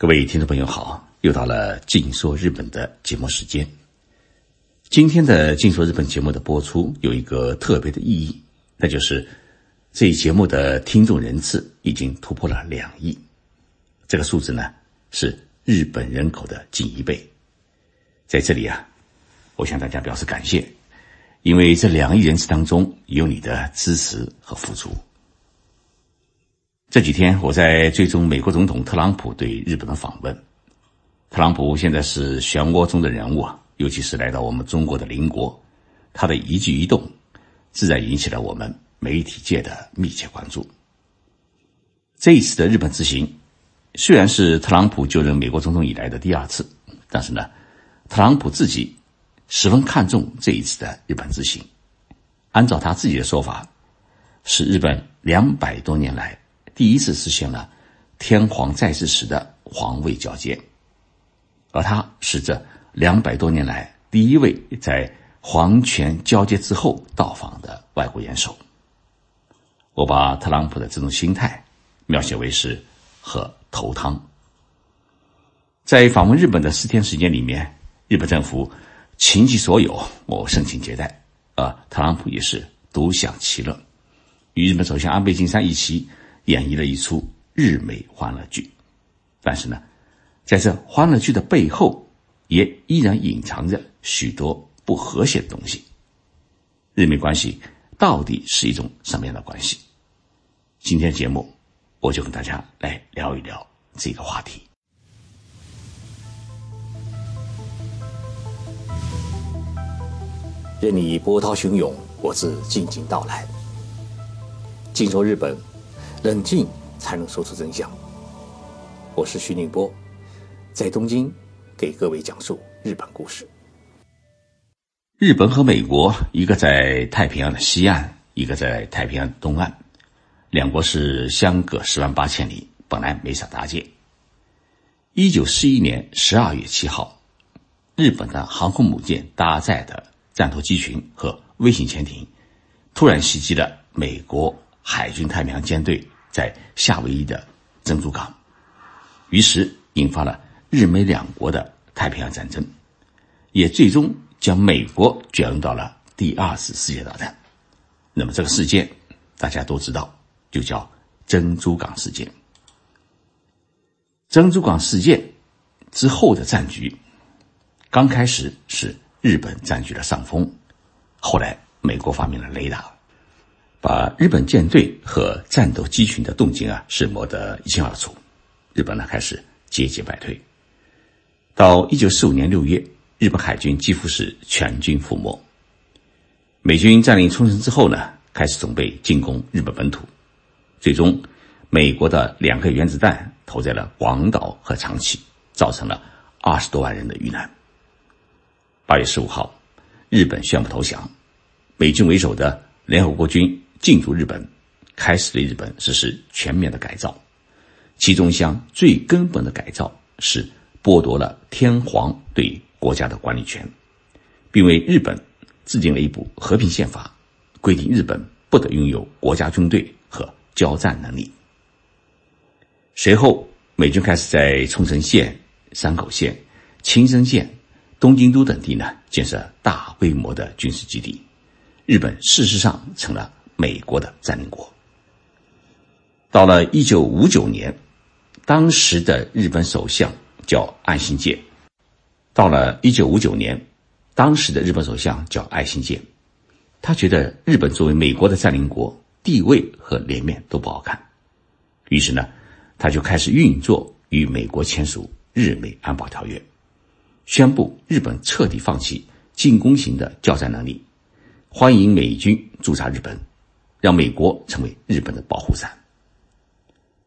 各位听众朋友好，又到了《静说日本》的节目时间。今天的《静说日本》节目的播出有一个特别的意义，那就是这一节目的听众人次已经突破了两亿。这个数字呢，是日本人口的近一倍。在这里啊，我向大家表示感谢，因为这两亿人次当中有你的支持和付出。这几天我在追踪美国总统特朗普对日本的访问。特朗普现在是漩涡中的人物啊，尤其是来到我们中国的邻国，他的一举一动，自然引起了我们媒体界的密切关注。这一次的日本之行，虽然是特朗普就任美国总统以来的第二次，但是呢，特朗普自己十分看重这一次的日本之行。按照他自己的说法，是日本两百多年来。第一次实现了天皇在世时的皇位交接，而他是这两百多年来第一位在皇权交接之后到访的外国元首。我把特朗普的这种心态描写为是喝头汤。在访问日本的四天时间里面，日本政府倾其所有，我盛情接待，而特朗普也是独享其乐，与日本首相安倍晋三一起。演绎了一出日美欢乐剧，但是呢，在这欢乐剧的背后，也依然隐藏着许多不和谐的东西。日美关系到底是一种什么样的关系？今天节目，我就跟大家来聊一聊这个话题。任你波涛汹涌，我自静静到来。静说日本。冷静才能说出真相。我是徐宁波，在东京给各位讲述日本故事。日本和美国，一个在太平洋的西岸，一个在太平洋东岸，两国是相隔十万八千里，本来没啥大界。一九四一年十二月七号，日本的航空母舰搭载的战斗机群和微型潜艇突然袭击了美国。海军太平洋舰队在夏威夷的珍珠港，于是引发了日美两国的太平洋战争，也最终将美国卷入到了第二次世界大战。那么这个事件大家都知道，就叫珍珠港事件。珍珠港事件之后的战局，刚开始是日本占据了上风，后来美国发明了雷达。把日本舰队和战斗机群的动静啊是摸得一清二楚，日本呢开始节节败退。到一九四五年六月，日本海军几乎是全军覆没。美军占领冲绳之后呢，开始准备进攻日本本土，最终美国的两颗原子弹投在了广岛和长崎，造成了二十多万人的遇难。八月十五号，日本宣布投降，美军为首的联合国军。进驻日本，开始对日本实施全面的改造，其中一项最根本的改造是剥夺了天皇对国家的管理权，并为日本制定了一部和平宪法，规定日本不得拥有国家军队和交战能力。随后，美军开始在冲绳县、山口县、青森县、东京都等地呢建设大规模的军事基地，日本事实上成了。美国的占领国。到了一九五九年，当时的日本首相叫岸信介。到了一九五九年，当时的日本首相叫爱新介，他觉得日本作为美国的占领国，地位和脸面都不好看，于是呢，他就开始运作与美国签署《日美安保条约》，宣布日本彻底放弃进攻型的交战能力，欢迎美军驻扎日本。让美国成为日本的保护伞。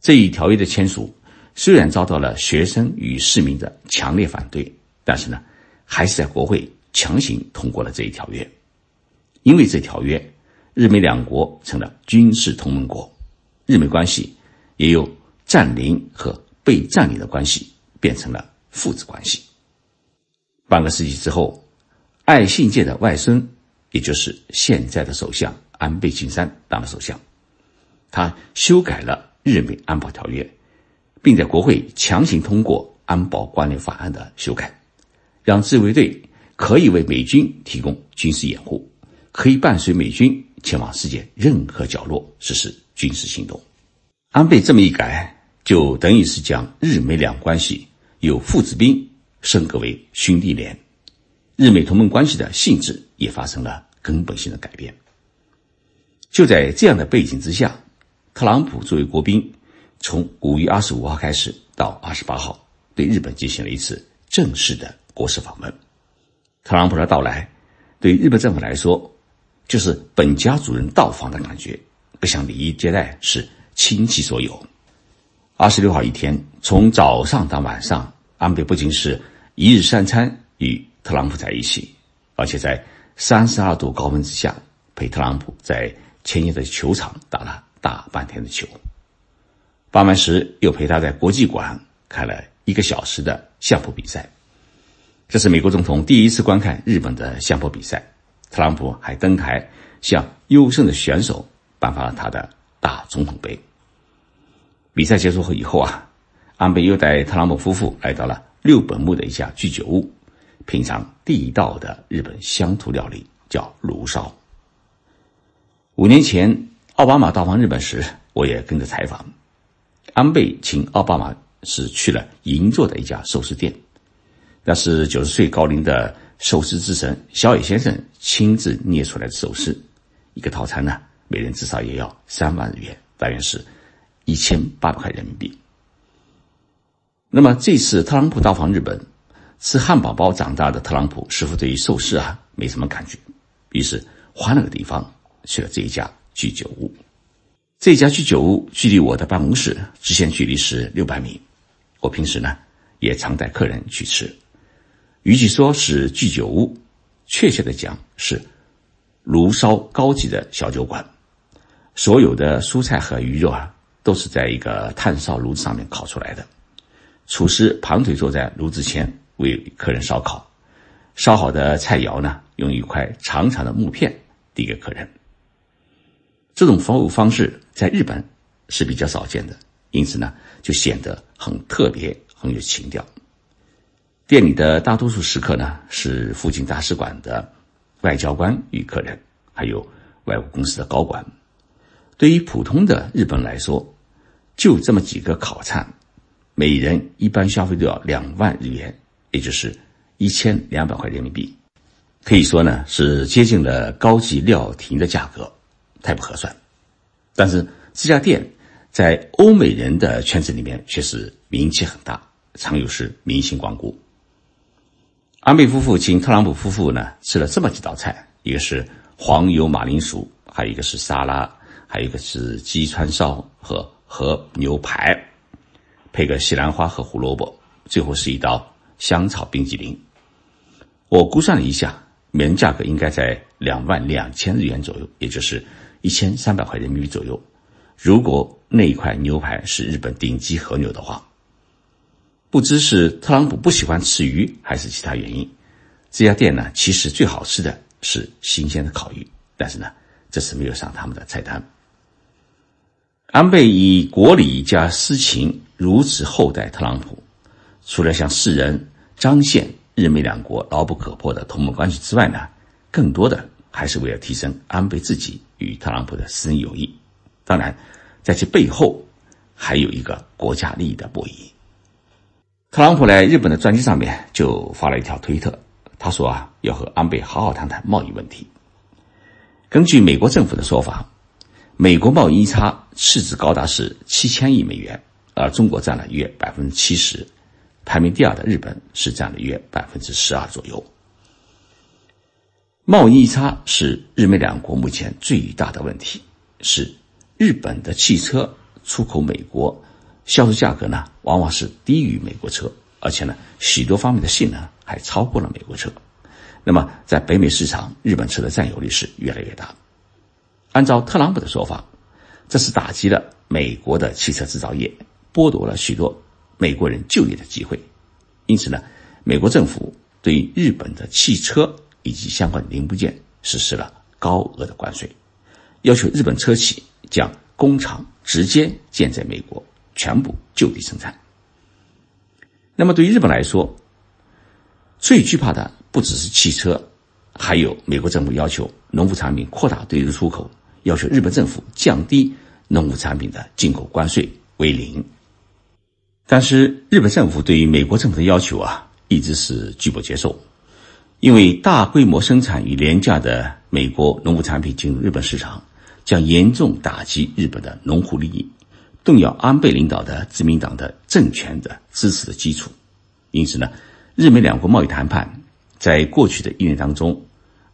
这一条约的签署虽然遭到了学生与市民的强烈反对，但是呢，还是在国会强行通过了这一条约。因为这条约，日美两国成了军事同盟国，日美关系也由占领和被占领的关系变成了父子关系。半个世纪之后，爱信介的外孙，也就是现在的首相。安倍晋三当了首相，他修改了日美安保条约，并在国会强行通过安保关联法案的修改，让自卫队可以为美军提供军事掩护，可以伴随美军前往世界任何角落实施军事行动。安倍这么一改，就等于是将日美两关系由父子兵升格为兄弟连，日美同盟关系的性质也发生了根本性的改变。就在这样的背景之下，特朗普作为国宾，从五月二十五号开始到二十八号，对日本进行了一次正式的国事访问。特朗普的到来，对日本政府来说，就是本家主人到访的感觉，各项礼仪接待是倾其所有。二十六号一天，从早上到晚上，安倍不仅是一日三餐与特朗普在一起，而且在三十二度高温之下，陪特朗普在。前夜的球场打了大半天的球，傍晚时又陪他在国际馆看了一个小时的相扑比赛。这是美国总统第一次观看日本的相扑比赛。特朗普还登台向优胜的选手颁发了他的大总统杯。比赛结束后以后啊，安倍又带特朗普夫妇来到了六本木的一家居酒屋，品尝地道的日本乡土料理，叫炉烧。五年前，奥巴马到访日本时，我也跟着采访。安倍请奥巴马是去了银座的一家寿司店，那是九十岁高龄的寿司之神小野先生亲自捏出来的寿司。一个套餐呢，每人至少也要三万日元，大约是一千八百块人民币。那么这次特朗普到访日本，吃汉堡包长大的特朗普似乎对于寿司啊没什么感觉，于是换了个地方。去了这一家居酒屋，这家居酒屋距离我的办公室直线距离是六百米。我平时呢也常带客人去吃，与其说是居酒屋，确切的讲是炉烧高级的小酒馆。所有的蔬菜和鱼肉啊，都是在一个炭烧炉子上面烤出来的。厨师盘腿坐在炉子前为客人烧烤，烧好的菜肴呢，用一块长长的木片递给客人。这种服务方式在日本是比较少见的，因此呢，就显得很特别，很有情调。店里的大多数食客呢，是附近大使馆的外交官与客人，还有外务公司的高管。对于普通的日本来说，就这么几个烤串，每人一般消费都要两万日元，也就是一千两百块人民币，可以说呢，是接近了高级料亭的价格。太不合算，但是这家店在欧美人的圈子里面却是名气很大，常有是明星光顾。安倍夫妇请特朗普夫妇呢吃了这么几道菜，一个是黄油马铃薯，还有一个是沙拉，还有一个是鸡川烧和和牛排，配个西兰花和胡萝卜，最后是一道香草冰激凌。我估算了一下，每人价格应该在两万两千日元左右，也就是。一千三百块人民币左右。如果那一块牛排是日本顶级和牛的话，不知是特朗普不喜欢吃鱼，还是其他原因，这家店呢，其实最好吃的是新鲜的烤鱼，但是呢，这次没有上他们的菜单。安倍以国礼加私情如此厚待特朗普，除了向世人彰显日美两国牢不可破的同盟关系之外呢，更多的还是为了提升安倍自己。与特朗普的私人友谊，当然，在其背后还有一个国家利益的博弈。特朗普来日本的专机上面就发了一条推特，他说啊，要和安倍好好谈谈贸易问题。根据美国政府的说法，美国贸易逆差市值高达是七千亿美元，而中国占了约百分之七十，排名第二的日本是占了约百分之十二左右。贸易逆差是日美两国目前最大的问题，是日本的汽车出口美国，销售价格呢往往是低于美国车，而且呢许多方面的性能还超过了美国车。那么在北美市场，日本车的占有率是越来越大。按照特朗普的说法，这是打击了美国的汽车制造业，剥夺了许多美国人就业的机会。因此呢，美国政府对于日本的汽车。以及相关零部件实施了高额的关税，要求日本车企将工厂直接建在美国，全部就地生产。那么对于日本来说，最惧怕的不只是汽车，还有美国政府要求农副产品扩大对日出口，要求日本政府降低农副产品的进口关税为零。但是日本政府对于美国政府的要求啊，一直是拒不接受，因为大规模生产与廉价的美国农副产品进入日本市场，将严重打击日本的农户利益，动摇安倍领导的自民党的政权的支持的基础。因此呢。日美两国贸易谈判在过去的一年当中，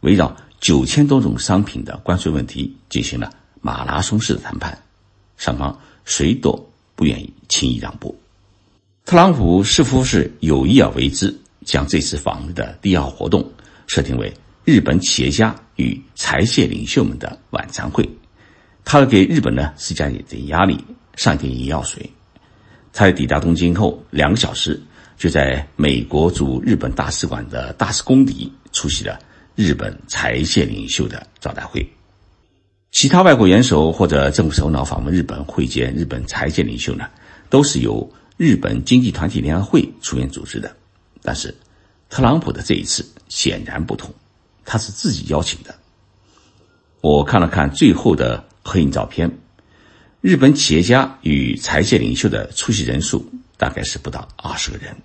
围绕九千多种商品的关税问题进行了马拉松式的谈判，双方谁都不愿意轻易让步。特朗普似乎是有意而为之，将这次访日的第二活动设定为日本企业家与财界领袖们的晚餐会，他给日本呢施加一点压力，上一点眼药水。他抵达东京后两个小时。就在美国驻日本大使馆的大使公邸出席了日本财界领袖的招待会。其他外国元首或者政府首脑访问日本会见日本财界领袖呢，都是由日本经济团体联合会出面组织的。但是，特朗普的这一次显然不同，他是自己邀请的。我看了看最后的合影照片，日本企业家与财界领袖的出席人数大概是不到二十个人。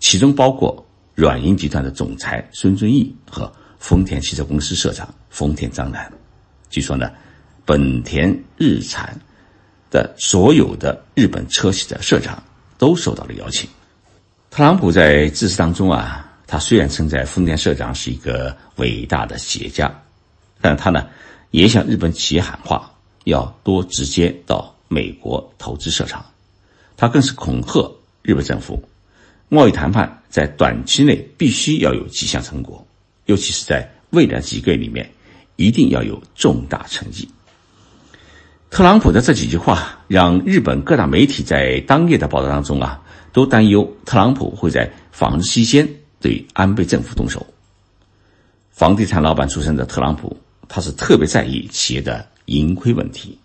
其中包括软银集团的总裁孙正义和丰田汽车公司社长丰田章男。据说呢，本田、日产的所有的日本车企的社长都受到了邀请。特朗普在致辞当中啊，他虽然称赞丰田社长是一个伟大的企业家，但他呢也向日本企业喊话，要多直接到美国投资设厂。他更是恐吓日本政府。贸易谈判在短期内必须要有几项成果，尤其是在未来几个月里面，一定要有重大成绩。特朗普的这几句话让日本各大媒体在当夜的报道当中啊，都担忧特朗普会在访日期间对安倍政府动手。房地产老板出身的特朗普，他是特别在意企业的盈亏问题。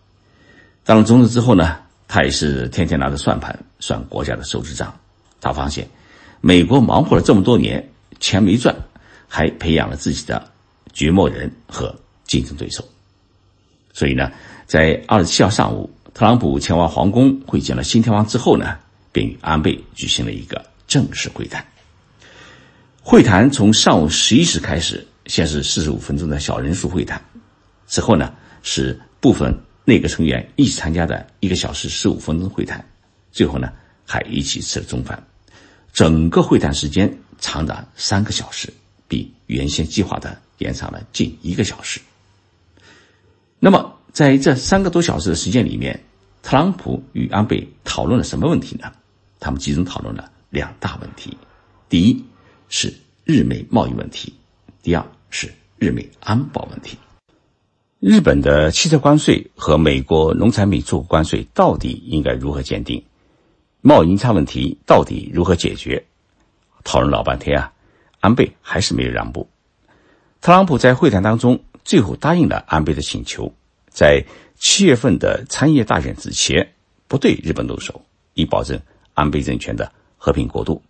当了总统之后呢，他也是天天拿着算盘算国家的收支账。他发现，美国忙活了这么多年，钱没赚，还培养了自己的掘墓人和竞争对手。所以呢，在二十七号上午，特朗普前往皇宫会见了新天王之后呢，便与安倍举行了一个正式会谈。会谈从上午十一时开始，先是四十五分钟的小人数会谈，之后呢是部分内阁成员一起参加的一个小时十五分钟会谈，最后呢。还一起吃了中饭，整个会谈时间长达三个小时，比原先计划的延长了近一个小时。那么，在这三个多小时的时间里面，特朗普与安倍讨论了什么问题呢？他们集中讨论了两大问题：第一是日美贸易问题，第二是日美安保问题。日本的汽车关税和美国农产品出口关税到底应该如何鉴定？贸易差问题到底如何解决？讨论老半天啊，安倍还是没有让步。特朗普在会谈当中最后答应了安倍的请求，在七月份的参议大选之前不对日本动手，以保证安倍政权的和平过渡。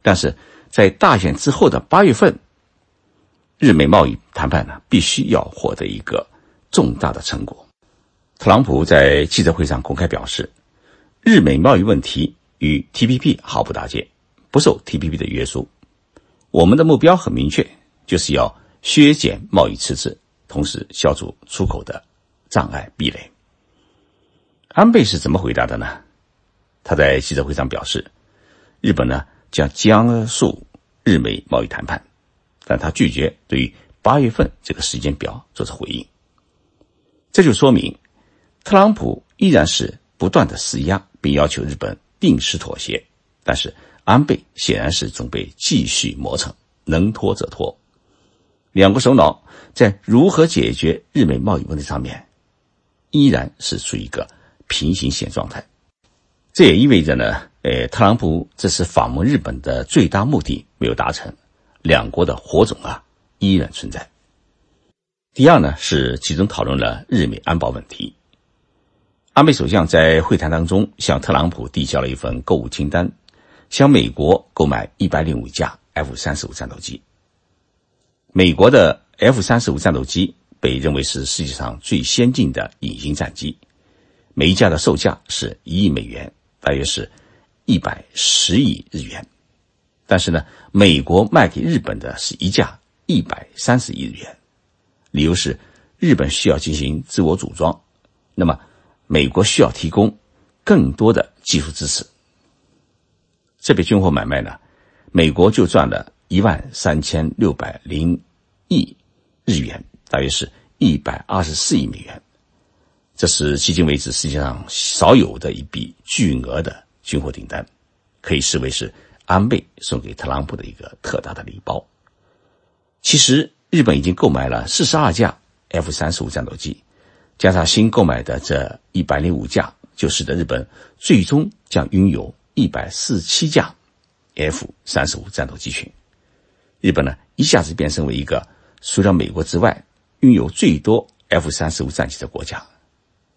但是在大选之后的八月份，日美贸易谈判呢，必须要获得一个重大的成果。特朗普在记者会上公开表示。日美贸易问题与 TPP 毫不搭界，不受 TPP 的约束。我们的目标很明确，就是要削减贸易赤字，同时消除出口的障碍壁垒。安倍是怎么回答的呢？他在记者会上表示，日本呢将加速日美贸易谈判，但他拒绝对于八月份这个时间表做出回应。这就说明，特朗普依然是不断的施压。并要求日本定时妥协，但是安倍显然是准备继续磨蹭，能拖则拖。两国首脑在如何解决日美贸易问题上面，依然是处于一个平行线状态。这也意味着呢，呃，特朗普这次访问日本的最大目的没有达成，两国的火种啊依然存在。第二呢，是集中讨论了日美安保问题。安倍首相在会谈当中向特朗普递交了一份购物清单，向美国购买一百零五架 F 三十五战斗机。美国的 F 三十五战斗机被认为是世界上最先进的隐形战机，每一架的售价是一亿美元，大约是一百十亿日元。但是呢，美国卖给日本的是一架一百三十亿日元，理由是日本需要进行自我组装，那么美国需要提供更多的技术支持。这笔军火买卖呢，美国就赚了。一万三千六百零亿日元，大约是一百二十四亿美元。这是迄今为止世界上少有的一笔巨额的军火订单，可以视为是安倍送给特朗普的一个特大的礼包。其实，日本已经购买了四十二架 F 三十五战斗机，加上新购买的这一百零五架，就使得日本最终将拥有一百四十七架 F 三十五战斗机群。日本呢，一下子变成为一个除了美国之外拥有最多 F 三十五战机的国家，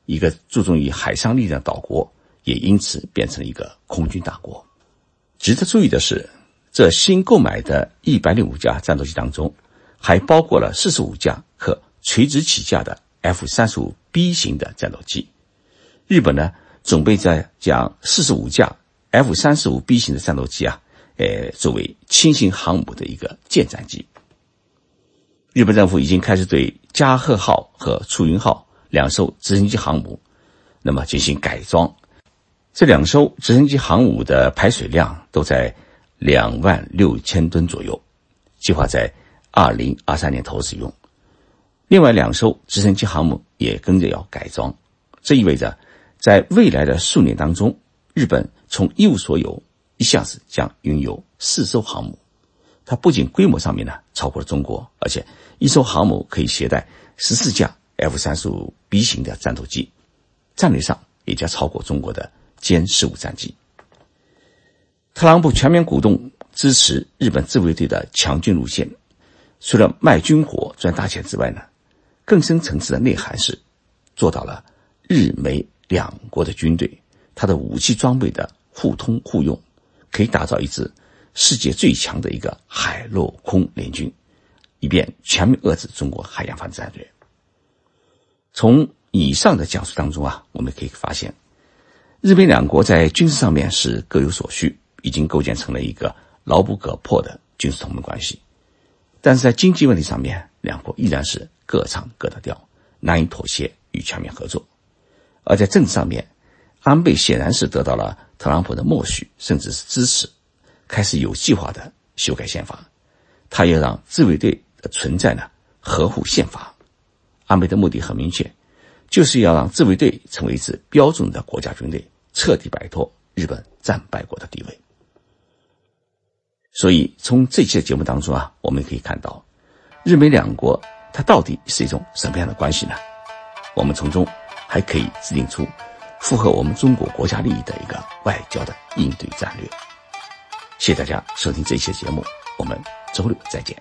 一个注重于海上力量的岛国，也因此变成了一个空军大国。值得注意的是，这新购买的一百零五架战斗机当中，还包括了四十五架可垂直起降的 F 三十五 B 型的战斗机。日本呢，准备在将四十五架 F 三十五 B 型的战斗机啊。呃，作为轻型航母的一个舰载机，日本政府已经开始对加贺号和出云号两艘直升机航母，那么进行改装。这两艘直升机航母的排水量都在两万六千吨左右，计划在二零二三年投使用。另外两艘直升机航母也跟着要改装，这意味着在未来的数年当中，日本从一无所有。一下子将拥有四艘航母，它不仅规模上面呢超过了中国，而且一艘航母可以携带十四架 F 三十五 B 型的战斗机，战略上也将超过中国的歼十五战机。特朗普全面鼓动支持日本自卫队的强军路线，除了卖军火赚大钱之外呢，更深层次的内涵是做到了日美两国的军队，它的武器装备的互通互用。可以打造一支世界最强的一个海陆空联军，以便全面遏制中国海洋反战略。从以上的讲述当中啊，我们可以发现，日美两国在军事上面是各有所需，已经构建成了一个牢不可破的军事同盟关系。但是在经济问题上面，两国依然是各唱各的调，难以妥协与全面合作。而在政治上面，安倍显然是得到了。特朗普的默许甚至是支持，开始有计划的修改宪法。他要让自卫队的存在呢合乎宪法。安倍的目的很明确，就是要让自卫队成为一支标准的国家军队，彻底摆脱日本战败国的地位。所以从这期的节目当中啊，我们可以看到，日美两国它到底是一种什么样的关系呢？我们从中还可以制定出。符合我们中国国家利益的一个外交的应对战略。谢谢大家收听这一期节目，我们周六再见。